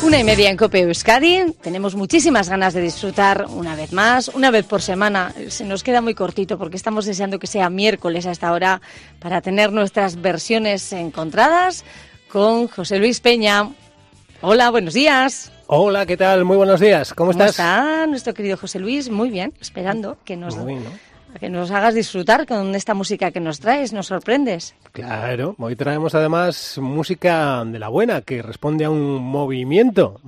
Una y media en Cope Euskadi. Tenemos muchísimas ganas de disfrutar una vez más, una vez por semana. Se nos queda muy cortito porque estamos deseando que sea miércoles a esta hora para tener nuestras versiones encontradas con José Luis Peña. Hola, buenos días. Hola, ¿qué tal? Muy buenos días. ¿Cómo, ¿Cómo estás? está nuestro querido José Luis? Muy bien, esperando que nos, Muy bien, ¿no? Que nos hagas disfrutar con esta música que nos traes, nos sorprendes. Claro, hoy traemos además música de la buena que responde a un movimiento.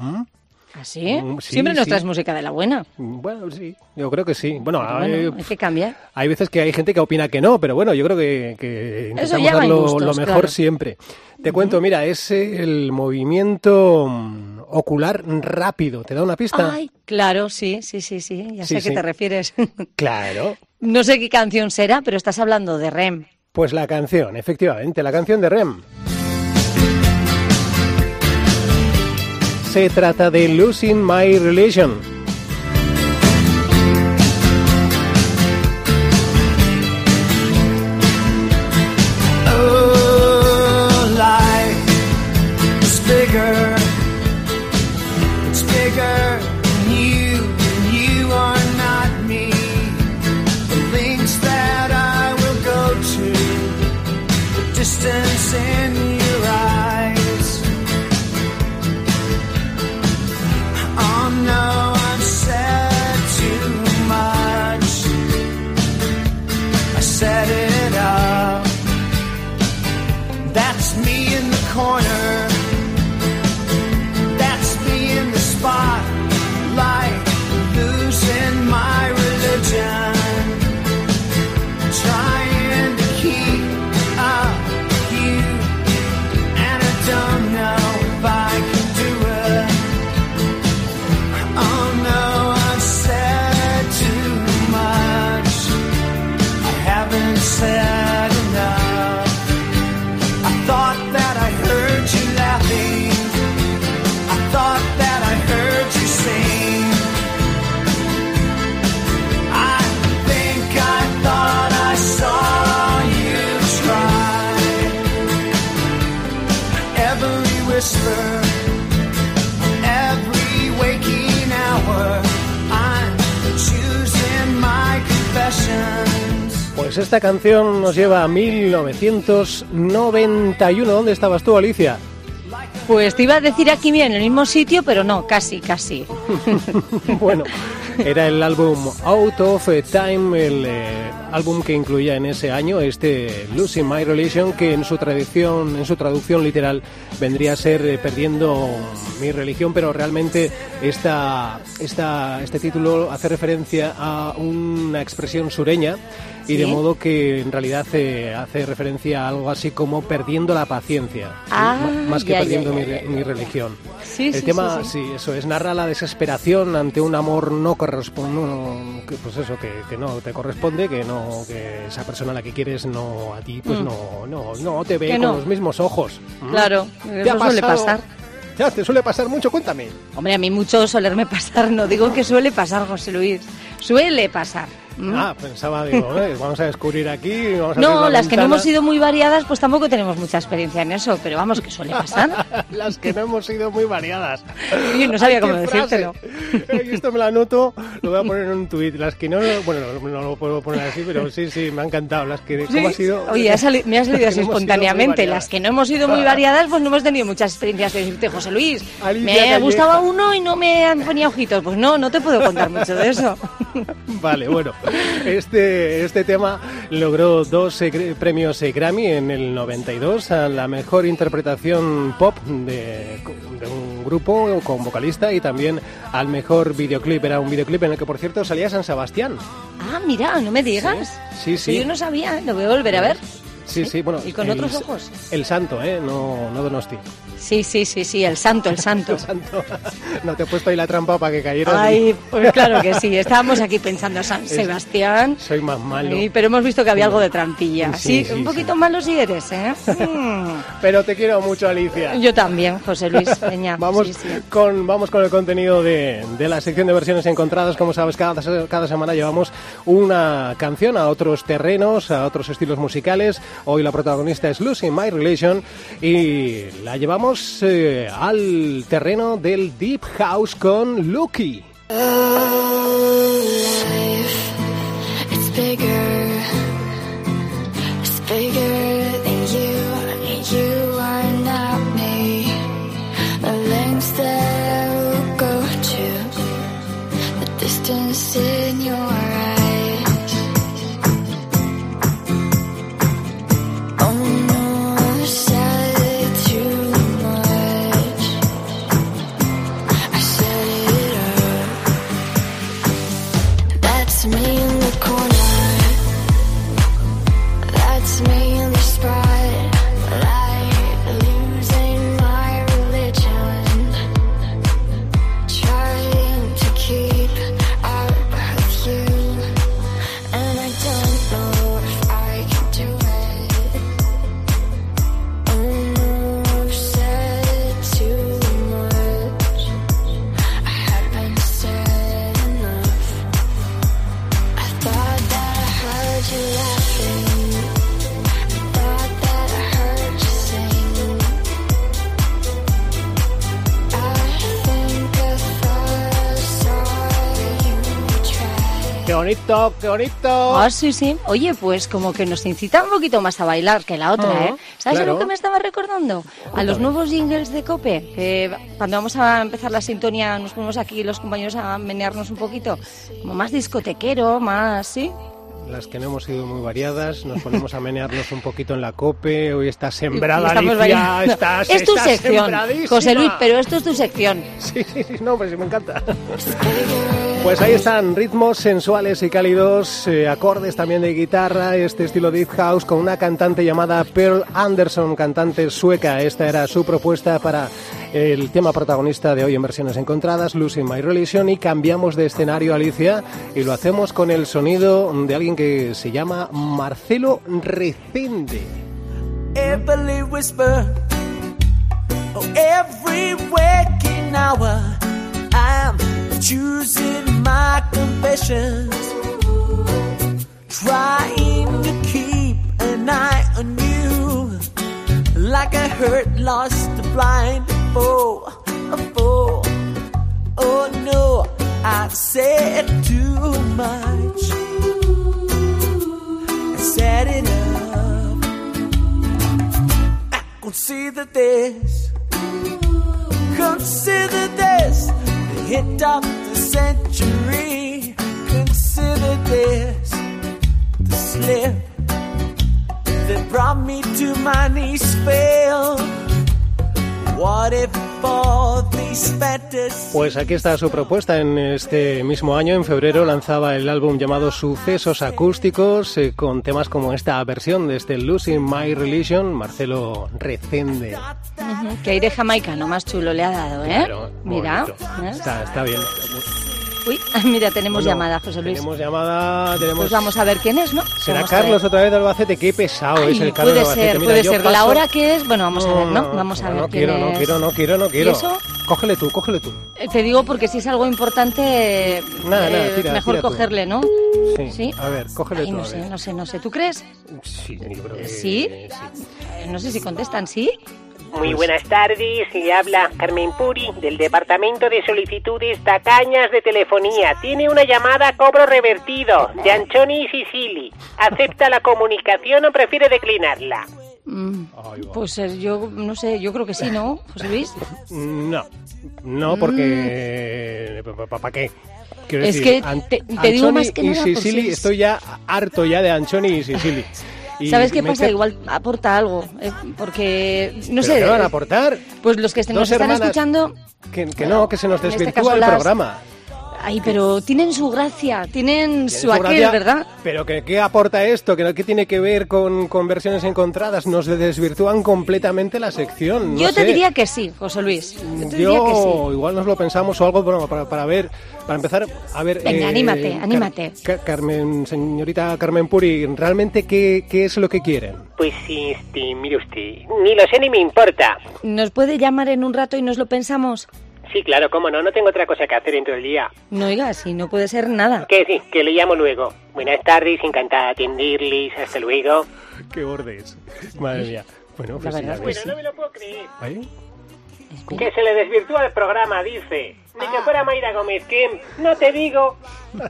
¿Así? Mm, sí, Siempre nos sí. traes música de la buena. Bueno, sí, yo creo que sí. Bueno, Bueno, hay, que cambiar. hay veces que hay gente que opina que no, pero bueno, yo creo que, que intentamos dar lo, mejor claro. siempre. Te cuento, mira, es el movimiento mm, ocular rápido. ¿Te da una pista? Ay, claro, sí, sí, sí, sí, ya Sí, sé a qué te refieres. Claro. no sé qué canción será, pero estás hablando de REM. Pues la canción, efectivamente, la canción de Rem. Se trata de Losing My Religion. Whisper, every waking hour, I'm choosing my confessions. Pues esta canción nos lleva a 1991. ¿Dónde estabas tú, Alicia? Pues te iba a decir aquí bien, en el mismo sitio, pero no, casi, casi. bueno, era el álbum Out of Time, el eh, álbum que incluía en ese año este Losing My Religion, que en su tradición, en su traducción literal vendría a ser eh, perdiendo mi religión, pero realmente esta, este título hace referencia a una expresión sureña. Y de modo que en realidad eh, hace referencia a algo así como perdiendo la paciencia, Ah, más que ya, perdiendo ya, mi, ya, ya. mi religión. Sí, El sí, tema, sí, eso es, narra la desesperación ante un amor no corresponde, que, pues eso, que, que no te corresponde, que no, que esa persona a la que quieres no a ti, pues Mm. no, no, no te ve Que con no. los mismos ojos. ¿Mm? Claro, ¿Te eso suele pasar. Ya, te suele pasar mucho, cuéntame. Hombre, a mí mucho solerme pasar, no digo que suele pasar, José Luis. Suele pasar. ¿M? Ah, pensaba, digo, eh, vamos a descubrir aquí, vamos a No, la las que no ventana. hemos sido muy variadas, pues tampoco tenemos mucha experiencia en eso, pero vamos, que suele pasar. las que no hemos sido muy variadas. Yo no sabía cómo decírtelo. Esto me lo anoto, lo voy a poner en un tuit. Las que no, bueno, no, no lo puedo poner así, pero sí, sí, me ha encantado. Las que, ¿cómo ha sido? Oye, me ha salido así espontáneamente. Las que no hemos sido muy variadas, pues no hemos tenido muchas experiencias de decirte, José Luis, Alicia me Calleja. gustaba uno y no me ponía ojitos. Pues no, no te puedo contar mucho de eso. Vale, bueno, este, este tema logró dos eh, premios eh, Grammy en el 92 a la mejor interpretación pop de, de un grupo con vocalista y también al mejor videoclip. Era un videoclip en el que, por cierto, salía San Sebastián. Ah, mira, no me digas. Sí, sí. Yo no sabía, lo voy a volver a ver. Sí, sí, bueno. ¿Y con el- otros ojos? El santo, ¿eh? No, no Donosti. Sí, sí, sí, sí, el santo, el santo. El santo. no te he puesto ahí la trampa para que cayeras. Ay, pues claro que sí. Estábamos aquí pensando, San Sebastián. Soy más malo. Sí, pero hemos visto que había algo de trampilla. Sí, Sí, sí, un sí. poquito malo si eres, ¿eh? Mm. Pero te quiero mucho, Alicia. Yo también, José Luis Peña. Vamos, Sí, sí. Con, vamos con el contenido de, de la sección de versiones encontradas. Como sabes, cada, cada semana llevamos una canción a otros terrenos, a otros estilos musicales. Hoy la protagonista es Lucy My Relation y la llevamos eh, al terreno del Deep House con Lucky. Bonito, qué bonito! Ah, sí, sí. Oye, pues como que nos incita un poquito más a bailar que la otra, Ah, ¿eh? ¿Sabes claro. lo que me estaba recordando? A los nuevos jingles de Cope, que cuando vamos a empezar la sintonía nos ponemos aquí los compañeros a menearnos un poquito, como más discotequero, más, ¿sí? Las que no hemos sido muy variadas, nos ponemos a menearnos un poquito en la cope. Hoy está sembrada, Estamos Alicia. bailando. Estás, es tu estás sección. José Luis, pero esto es tu sección. Sí, sí, sí, no, pues sí, me encanta. Pues ahí están ritmos sensuales y cálidos, eh, acordes también de guitarra, este estilo deep house con una cantante llamada Pearl Anderson, cantante sueca. Esta era su propuesta para el tema protagonista de hoy en versiones encontradas, Losing My Relation, y cambiamos de escenario, Alicia, y lo hacemos con el sonido de alguien que se llama Marcelo Recende. every whisper, oh, every waking hour. Choosing my confessions, trying to keep an eye on you, like a hurt, lost, blind fool, a foe. Oh no, I said too much. I it up. I consider this. Consider this. Hit of the century. Consider this. The slip that brought me to my knees failed. Pues aquí está su propuesta. En este mismo año, en febrero, lanzaba el álbum llamado Sucesos Acústicos, eh, con temas como esta versión de este Losing My Religion, Marcelo Recende. Ujú, Que aire jamaicano más chulo le ha dado, ¿eh? Claro, Mira. ¿eh? Está bien. Uy, mira, tenemos Bueno, llamada, José Luis. Tenemos llamada, tenemos... Pues vamos a ver quién es, ¿no? ¿Será Vamos. Carlos otra vez de Albacete? Qué pesado Ay, es el Carlos de puede Albacete. ser, Mira, puede ser. La hora que es, bueno, vamos a ver, ¿no? Vamos a no, ver no quién quiero, no es. quiero, no quiero, no quiero. ¿Y eso? Cógele tú, cógele tú. Eh, Te digo porque si es algo importante, Nada, eh, nada, tira, mejor tira tú. cogerle, ¿no? Sí. Sí. A ver, cógele Ay, tú. no a sé, ver. no sé, no sé. ¿Tú crees? Sí, yo creo que ¿Sí? Eh, No sé si contestan, ¿sí? Muy buenas tardes, se habla Carmen Puri del Departamento de Solicitudes Tacañas de Telefonía. Tiene una llamada a cobro revertido de Anchoni y Sicili. ¿Acepta la comunicación o prefiere declinarla? Mm. Pues eh, yo no sé, yo creo que sí, ¿no, José Luis? No, no, porque... ¿Para qué? Quiero Mm. Es decir, que te- te digo Anchoni más que y nada por Sicily, si- estoy ya harto ya de Anchoni y Sicily. Y ¿Sabes qué pasa? Igual aporta algo, eh, porque no ¿Pero sé. qué van a aportar? Pues los que nos están hermanas escuchando, Que, que no, que se nos este desvirtúa el las- programa. Ay, pero tienen su gracia, tienen Tiene su su aquel, gracia, ¿verdad? Pero que, ¿qué aporta esto? ¿Qué, qué tiene que ver con, con versiones encontradas? Nos desvirtúan completamente la sección. no Yo te sé. diría que sí, José Luis. Yo te diría Yo que sí. igual nos lo pensamos o algo bueno, para, para ver, para empezar a ver. Venga, anímate, Car- anímate. Car- Carmen, señorita Carmen Puri, ¿realmente qué, qué es lo que quieren? Pues sí, este, mire usted, ni lo sé ni me importa. ¿Nos puede llamar en un rato y nos lo pensamos? Sí, claro, cómo no, no tengo otra cosa que hacer en todo el día. No, oiga, si no puede ser nada. Que sí, que le llamo luego. Buenas tardes, encantada de atenderles, hasta luego. Qué bordes. Madre mía. Bueno, La pues sí, verdad es que sí. no me lo puedo creer. ¿Ahí? Que se le desvirtúa el programa, dice. Ni que fuera Mayra Gómez, que no te digo.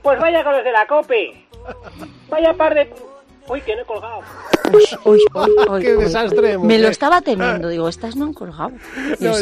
Pues vaya con los de la COPE. Vaya par de... Uy, que no he colgado. Uy, uy, uy, uy, Qué uy. desastre, Me lo estaba temiendo. Digo, estas no han colgado. No.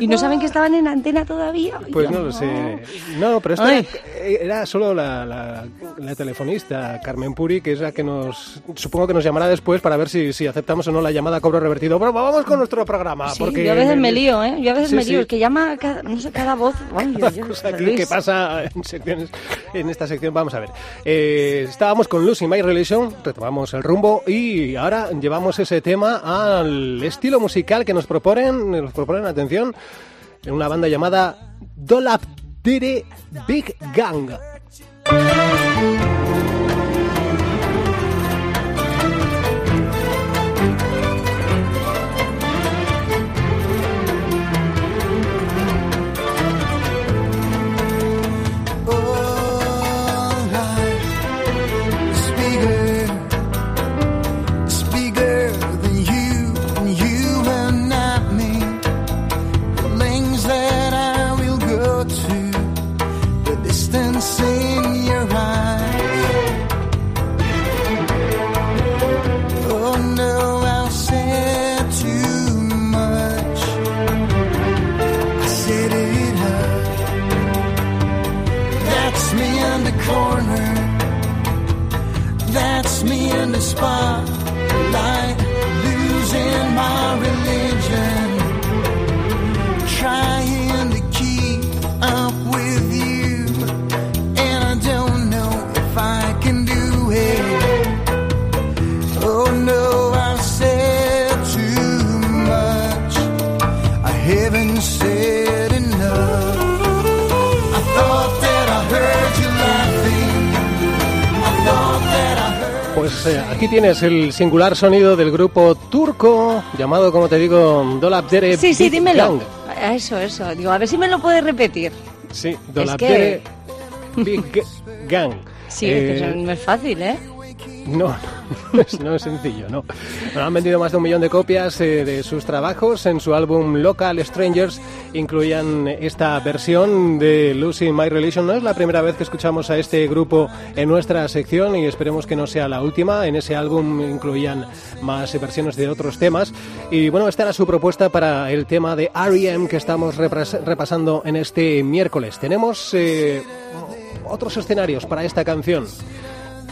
Y no saben que estaban en antena todavía. Ay, Pues no lo sé. No, pero esto Ay. era, era solo la, la- la telefonista, Carmen Puri, que es la que nos. Supongo que nos llamará después para ver si, si aceptamos o no la llamada a cobro revertido. Bueno, vamos con nuestro programa. Sí, porque yo a veces me lío, ¿eh? Yo a veces Sí, me lío. sí. Es que llama cada, no sé, cada voz. Ay, Cada cosa que pasa en secciones en esta sección vamos a ver Eh, estábamos con Lucy My Relation retomamos el rumbo y ahora llevamos ese tema al estilo musical que nos proponen nos proponen atención en una banda llamada Dolap Big Gang aquí tienes el singular sonido del grupo turco llamado, como te digo, Dolap Dere Sí, sí, Big dímelo. Gang. Eso, eso. Digo, a ver si me lo puedes repetir. Sí, Dolap que- Dere Big Gang. Sí, Eh, que no es fácil, ¿eh? No, no es, sencillo, no. Bueno, han vendido más de un millón de copias eh, de sus trabajos. En su álbum Local Strangers incluían esta versión de Lucy My Relation. No es la primera vez que escuchamos a este grupo en nuestra sección y esperemos que no sea la última. En ese álbum incluían más versiones de otros temas. Y bueno, esta era su propuesta para el tema de R.E.M. que estamos repasando en este miércoles. Tenemos eh, otros escenarios para esta canción.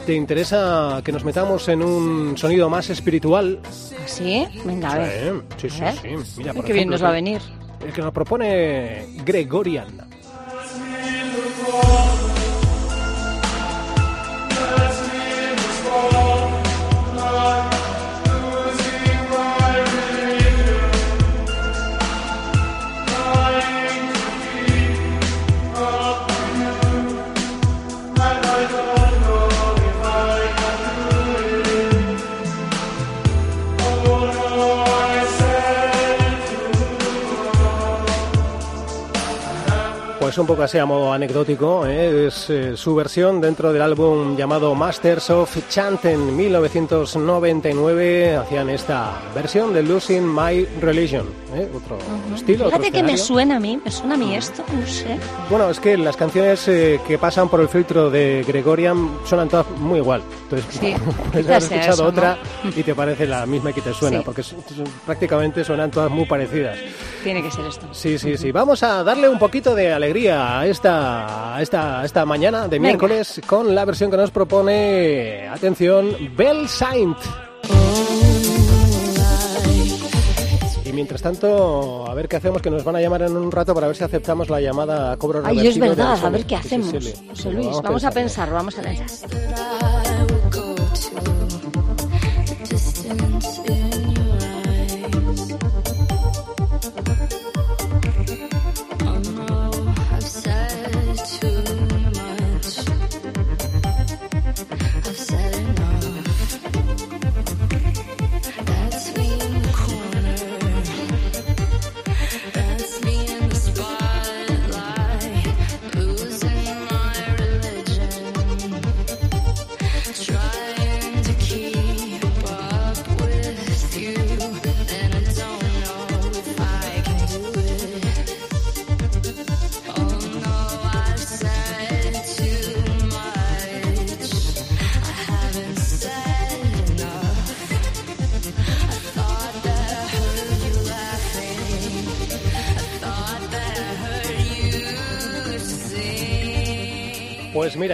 ¿Te interesa que nos metamos en un sonido más espiritual? ¿Sí? Venga, a ver. Sí, sí, A ver. sí. Mira, Uy, por qué bien ejemplo, nos va a venir. El que nos propone Gregorian. Pues un poco así a modo anecdótico, ¿eh? es eh, su versión dentro del álbum llamado Masters of Chant en 1999. Hacían esta versión de Losing My Religion. ¿eh? Otro estilo. otro Fíjate que me suena a mí, me suena a mí esto, no sé. Bueno, es que las canciones eh, que pasan por el filtro de Gregorian suenan todas muy igual. Entonces, Sí, sea escuchado eso, ¿no? otra y te parece la misma que te suena, Sí. porque prácticamente suenan todas muy parecidas. Tiene que ser esto. Sí, sí, sí. Vamos a darle un poquito de alegría esta, esta, esta mañana de Venga. miércoles con la versión que nos propone, atención, Bell Saint. Y mientras tanto, a ver qué hacemos, que nos van a llamar en un rato para ver si aceptamos la llamada a cobro Ay, es verdad, a ver qué Sí, sí, hacemos. sí, José sí, Luis, vamos a pensarlo, vamos a pensar.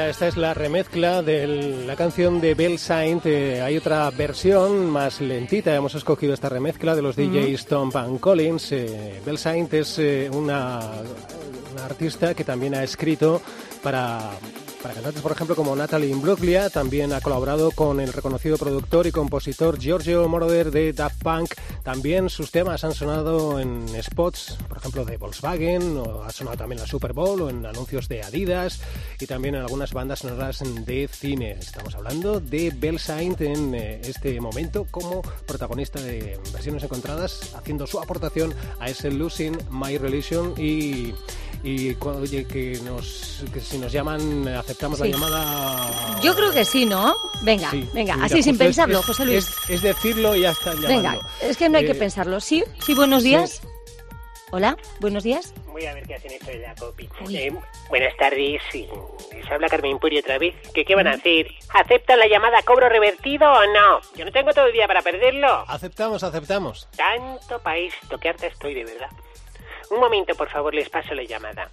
Mira, esta es la remezcla de la canción de Bell Saint. Eh, hay otra versión más lentita. Hemos escogido esta remezcla de los DJs Tom Van Collins. Eh, Bell Saint es eh, una, una artista que también ha escrito para, para cantantes, por ejemplo, como Natalie Imbruglia. También ha colaborado con el reconocido productor y compositor Giorgio Moroder de Daft Punk. También sus temas han sonado en spots, por ejemplo, de Volkswagen, o ha sonado también en la Super Bowl o en anuncios de Adidas y también en algunas bandas sonoras de cine. Estamos hablando de Bell Saint en eh, este momento como protagonista de versiones encontradas, haciendo su aportación a ese Losing My Religion y y oye que nos que si nos llaman aceptamos Sí. la llamada Yo creo que sí, ¿no? Venga, Sí. venga, Mira, así sin pensarlo, es- José Luis. es, es decirlo y ya está llamando. Venga, es que no hay que Eh, pensarlo. Sí, sí, buenos sí. días. Hola, buenos días. Voy a ver qué hacen esto de la copi. Eh, buenas tardes, sí. les habla Carmen Puri otra vez. ¿Qué, ¿Qué van a hacer? ¿Aceptan la llamada cobro revertido o no? Yo no tengo todo el día para perderlo. Aceptamos, aceptamos. Tanto para esto, que harta estoy de verdad. Un momento, por favor, les paso la llamada.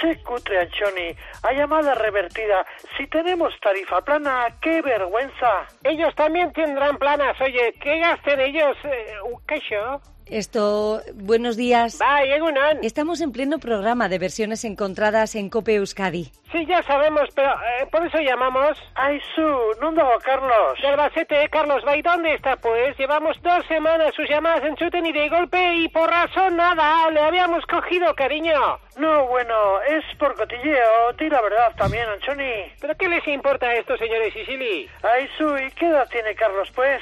Sé cutre, Anchoni. A llamada revertida. Si tenemos tarifa plana, qué vergüenza. Ellos también tendrán planas. Oye, ¿qué gasten ellos? Eh, ¿Qué yo? Esto, buenos días. Bye, egunon. Estamos en pleno programa de versiones encontradas en Cope Euskadi. Sí, ya sabemos, pero eh, por eso llamamos. Ay, su, no dago Carlos. De Albacete, Carlos Bay, ¿dónde está pues? Llevamos dos semanas sus llamadas en chuten y de golpe y por razón nada, le habíamos cogido, cariño. No, bueno, es por cotilleo. Di la verdad también, Anchoni. ¿Pero qué les importa a estos señores Sicily? Ay, su, ¿y qué edad tiene Carlos, pues?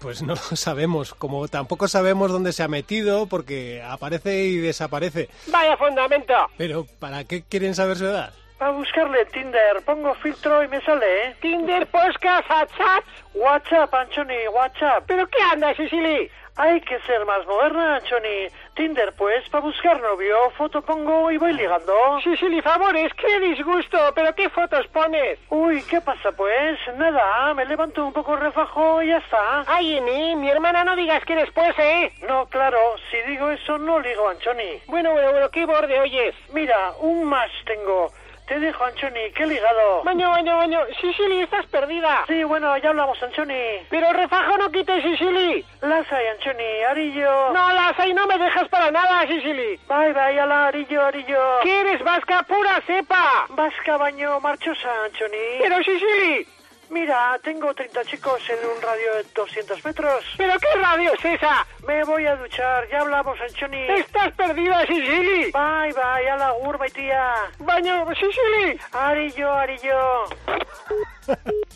Pues no lo sabemos, como tampoco sabemos dónde se ha metido porque aparece y desaparece. Vaya fundamento. Pero ¿para qué quieren saber su edad? A buscarle Tinder. Pongo filtro y me sale, ¿eh? Tinder, podcast, WhatsApp. WhatsApp, Anchoni, WhatsApp. ¿Pero qué anda, Sicily? Hay que ser más moderna, Anchoni. Tinder, pues, para buscar novio, foto pongo y voy ligando. Sicily, favores, qué disgusto. ¿Pero qué fotos pones? Uy, ¿qué pasa, pues? Nada, me levanto un poco refajo y ya está. Ay, Eni, mi hermana no digas que después, ¿eh? No, claro, si digo eso no ligo, Anchoni. Bueno, bueno, bueno, ¿qué borde oyes? Mira, un más tengo. Te dejo, Anchoni, qué ligado. Baño, baño, baño. Sicily, estás perdida. Sí, bueno, ya hablamos, Anchoni. Pero refajo no quites, Sicily. Lasa y Anchoni, Arillo. No, las ahí no me dejas para nada, Sicily. Bye, bye, ala, Arillo, Arillo. ¿Qué eres vasca pura cepa? Vasca, baño, marchosa, Anchoni. Pero Sicily. Mira, tengo 30 chicos en un radio de 200 metros. ¿Pero qué radio es esa? Me voy a duchar, ya hablamos, Anchoni. Estás perdida, Sicily. Bye, bye, ala, urba y tía. Baño, Sicily. Arillo, Arillo.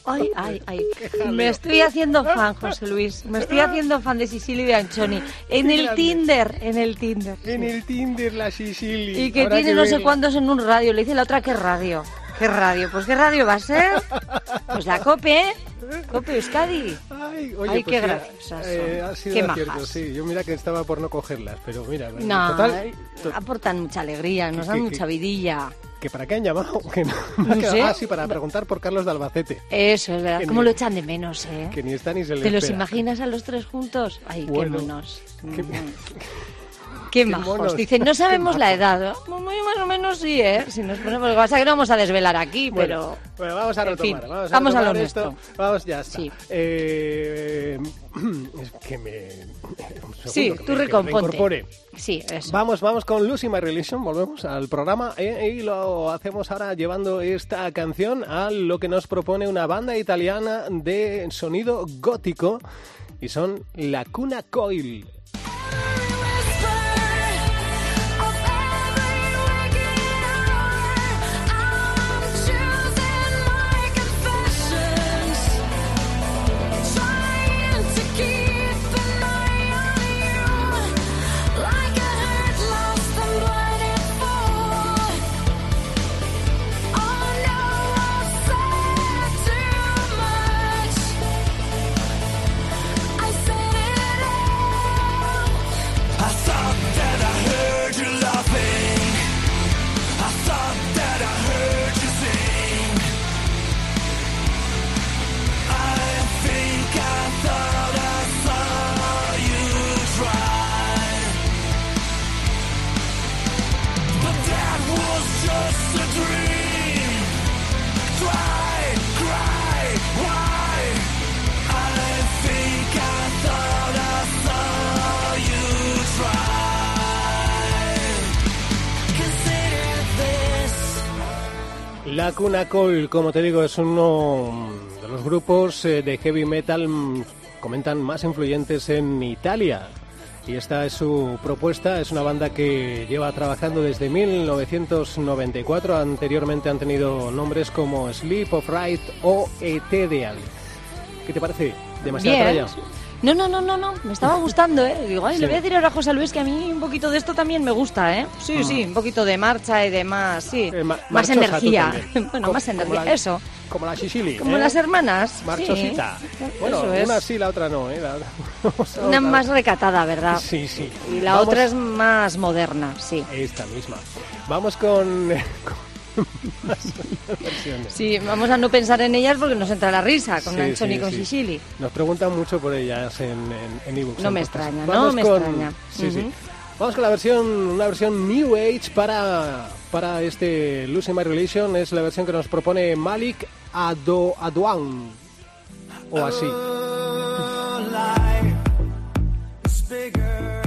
Ay, ay, ay. Me estoy haciendo fan, José Luis. Me estoy haciendo fan de Sicilia y de Anchoni. En Qué el grande. Tinder, en el Tinder. En el Tinder la Sicily. Y que tiene no sé cuántos en un radio. Le dice la otra, ¿qué radio? ¿Qué radio? Pues ¿qué radio va a ser? Pues la COPE, ¿eh? COPE Euskadi. Ay, oye, Ay, pues qué mira, graciosas eh, ha sido Qué majas. sí. Yo mira que estaba por no cogerlas, pero mira, No, total, to- aportan mucha alegría, nos dan mucha vidilla. que para qué han llamado, que no, No sé. ah, sí, para preguntar por Carlos de Albacete, Eso, es verdad. Que ¿Cómo ni- lo echan de menos, eh? que ni está ni se le ¿Te los espera. imaginas a los tres juntos? Ay, Bueno, qué monos. qué- Mm. Qué majos. monos. Dicen, no sabemos Qué la majos. edad. Muy más o menos sí, ¿eh? Si nos ponemos... Lo que pasa que no vamos a desvelar aquí, Bueno, pero... bueno, vamos a en fin, retomar. vamos a, vamos a lo esto. nuestro. Vamos, ya está. Sí. Eh, es que me. un segundo, Sí, que tú recomponte. Sí, eso. Vamos, vamos con Lucy My Religion, volvemos al programa eh, y lo hacemos ahora llevando esta canción a lo que nos propone una banda italiana de sonido gótico y son La Cuna Coil. This. La Cuna Coil, como te digo, es uno de los grupos eh, de heavy metal, mm, comentan, más influyentes en Italia. Y esta es su propuesta, es una banda que lleva trabajando desde 1994. Anteriormente han tenido nombres como Sleep of Right o Ethereal. ¿Qué te parece? ¿Demasiada Bien. No, no, no, no, no, me estaba gustando, ¿eh? Digo, ay, Sí. le voy a decir ahora a José Luis que a mí un poquito de esto también me gusta, ¿eh? Sí, sí, un poquito de marcha y demás, sí. Eh, ma- más energía. bueno, más energía, la- eso. Como la Sicily. Como ¿eh? las hermanas. Marchosita. Sí. Bueno, es. una sí, la otra no. ¿eh? La- Una más recatada, ¿verdad? Sí, sí. Y la Vamos- otra es más moderna, sí. Esta misma. Vamos con, versiones. Sí, vamos a no pensar en ellas porque nos entra la risa con Sí, Anthony sí, con sí. Sicily. Nos preguntan mucho por ellas en, en, en ebooks, No en me podcast. extraña, no Vamos me con- extraña. Sí, sí. Ujú. Vamos con la versión, una versión New Age para, para este Losing My Relation. Es la versión que nos propone Malik Ado, Adwan. O así. Bigger.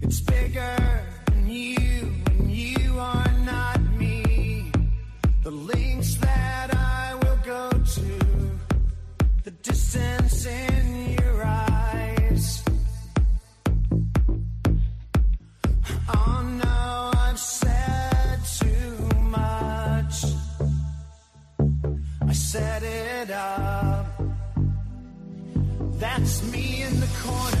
It's bigger than you, The links that I will go to, the distance in your eyes. Oh no, I've said too much. I set it up. That's me in the corner.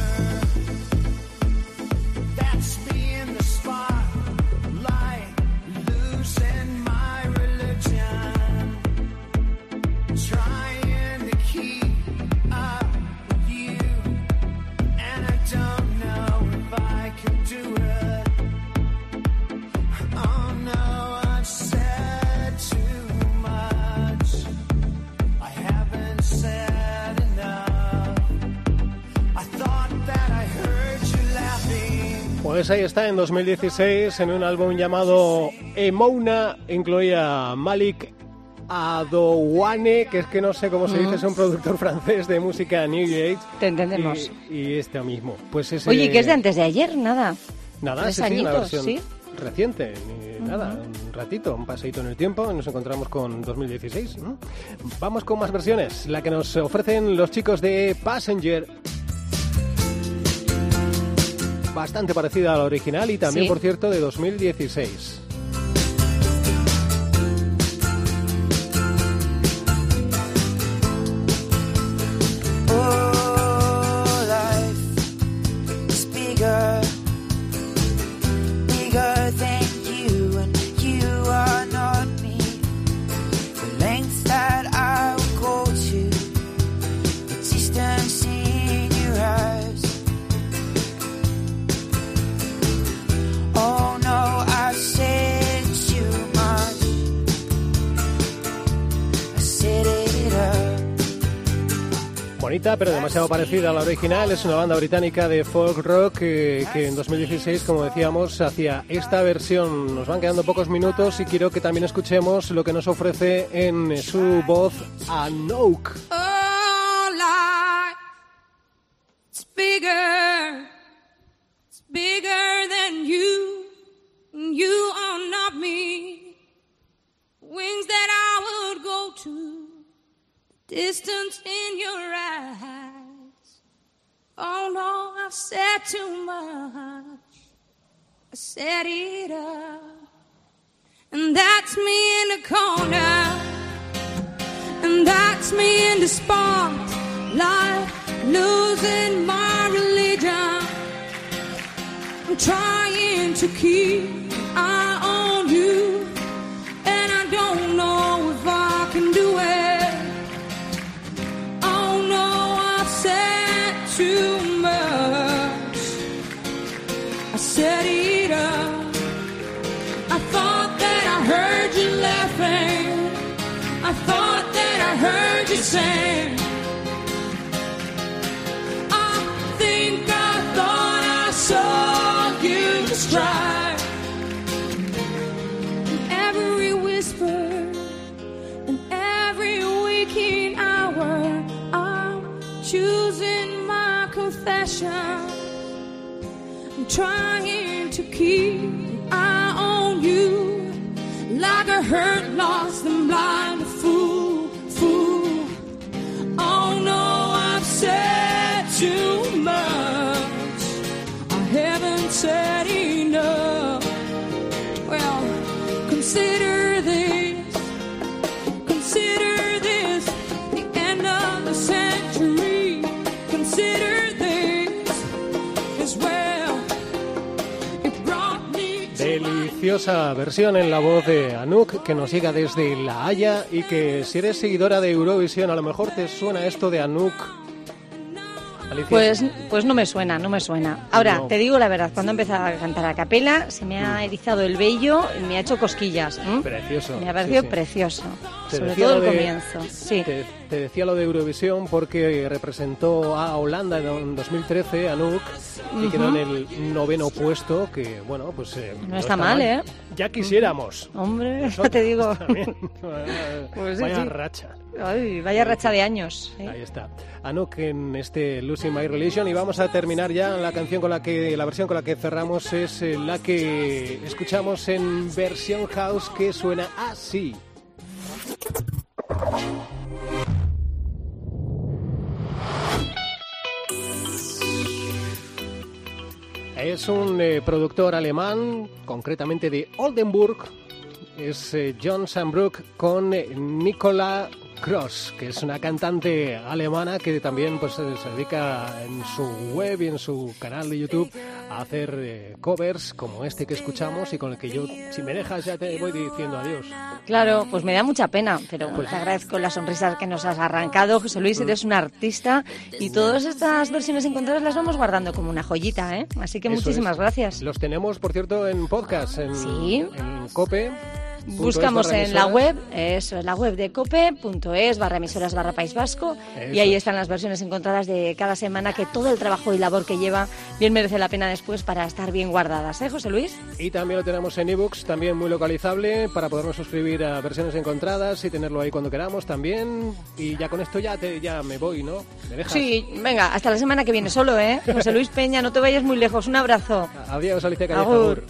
Pues ahí está, en 2016, en un álbum llamado Emouna, incluía Malik Adouane, que es que no sé cómo se dice, es un productor francés de música New Age. Te entendemos. Y, y este mismo. Pues ese, Oye, que es de antes de ayer, nada. Nada, tres sí, sí, una añitos, ¿sí? reciente, ni nada, un ratito, un paseíto en el tiempo, y nos encontramos con 2016. ¿no? Vamos con más versiones, la que nos ofrecen los chicos de Passenger. Bastante parecida a la original y también, Sí. por cierto, de 2016. Bonita, pero demasiado parecida a la original. Es una banda británica de folk rock eh, que en 2016, como decíamos, hacía esta versión. Nos van quedando pocos minutos y quiero que también escuchemos lo que nos ofrece en su voz Anouk. Oh, you. Me. Wings that I would go to, distance in your eyes. Oh no, I've said too much. I said it up, and that's me in the corner. And that's me in the spotlight, losing my religion. I'm trying to keep eye on you, heard. I think I thought I saw you strike. And every whisper and every waking hour, I'm choosing my confession. I'm trying to keep an eye on you like a hurt, lost, consider this, consider this end of the century. Consider this as well. Deliciosa versión en la voz de Anouk que nos llega desde La Haya y que si eres seguidora de Eurovisión a lo mejor te suena esto de Anouk. Alicia. Pues, pues no me suena, no me suena. Ahora, No. te digo la verdad, cuando he empezado a cantar a capela, se me ha erizado el vello y me ha hecho cosquillas. Precioso. Me ha parecido sí, sí. precioso. Te Sobre todo el de- comienzo. Sí. Te, te decía lo de Eurovisión porque representó a Holanda en 2013, Anouk, y quedó en el noveno puesto, que bueno, pues... eh, No está mal, ¿eh? Ya quisiéramos. Hombre, te digo. Pues Vaya sí. racha. Ay, vaya racha de años. ¿eh? Ahí está. Anouk en este Losing My Religion y vamos a terminar ya la canción con la que la versión con la que cerramos es eh, la que escuchamos en versión house que suena así. Es un eh, productor alemán, concretamente de Oldenburg. Es eh, John Sambrook con eh, Nicola Cross, que es una cantante alemana que también pues, se dedica en su web y en su canal de YouTube a hacer eh, covers como este que escuchamos y con el que yo, si me dejas, ya te voy diciendo adiós. Claro, pues me da mucha pena, pero te agradezco las sonrisas que nos has arrancado. José Luis, eres un artista y todas estas versiones encontradas las vamos guardando como una joyita, ¿eh? Así que muchísimas es. gracias. Los tenemos, por cierto, en podcast, en, Sí. en COPE. Buscamos en la web, eso, en la web de cope.es barra emisoras barra País Vasco y ahí es. están las versiones encontradas de cada semana que todo el trabajo y labor que lleva bien merece la pena después para estar bien guardadas, ¿eh, José Luis? Y también lo tenemos en ebooks, también muy localizable, para podernos suscribir a versiones encontradas y tenerlo ahí cuando queramos también. Y ya con esto ya, te, ya me voy, ¿no? ¿Me dejas? Sí, venga, hasta la semana que viene solo, ¿eh? José Luis Peña, no te vayas muy lejos, un abrazo. Adiós, Alicia Calleja.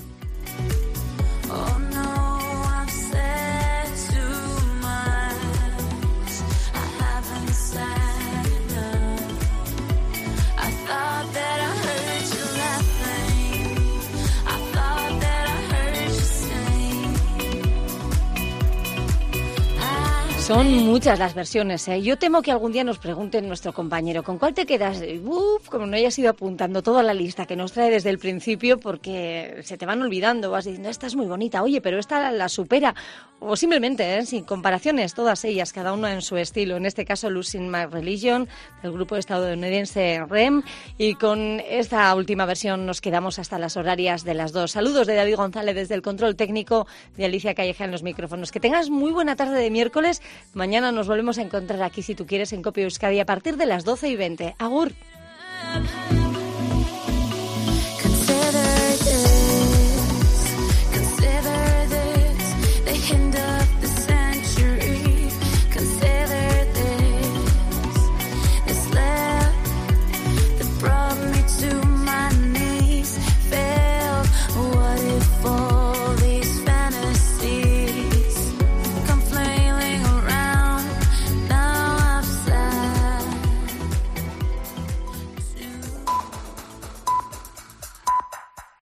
Son muchas las versiones, ¿eh? Yo temo que algún día nos pregunten nuestro compañero, ¿con cuál te quedas? Uf, como no hayas ido apuntando toda la lista que nos trae desde el principio, porque se te van olvidando, vas diciendo, esta es muy bonita, oye, pero esta la supera. O simplemente, ¿eh? sin comparaciones, todas ellas, cada una en su estilo. En este caso, Losing My Religion, del grupo estadounidense REM. Y con esta última versión nos quedamos hasta las horarias de las dos. Saludos de David González desde el control técnico, de Alicia Calleja en los micrófonos. Que tengas muy buena tarde de miércoles. Mañana nos volvemos a encontrar aquí, si tú quieres, en Copia Euskadi a partir de las 12 y 20. Agur.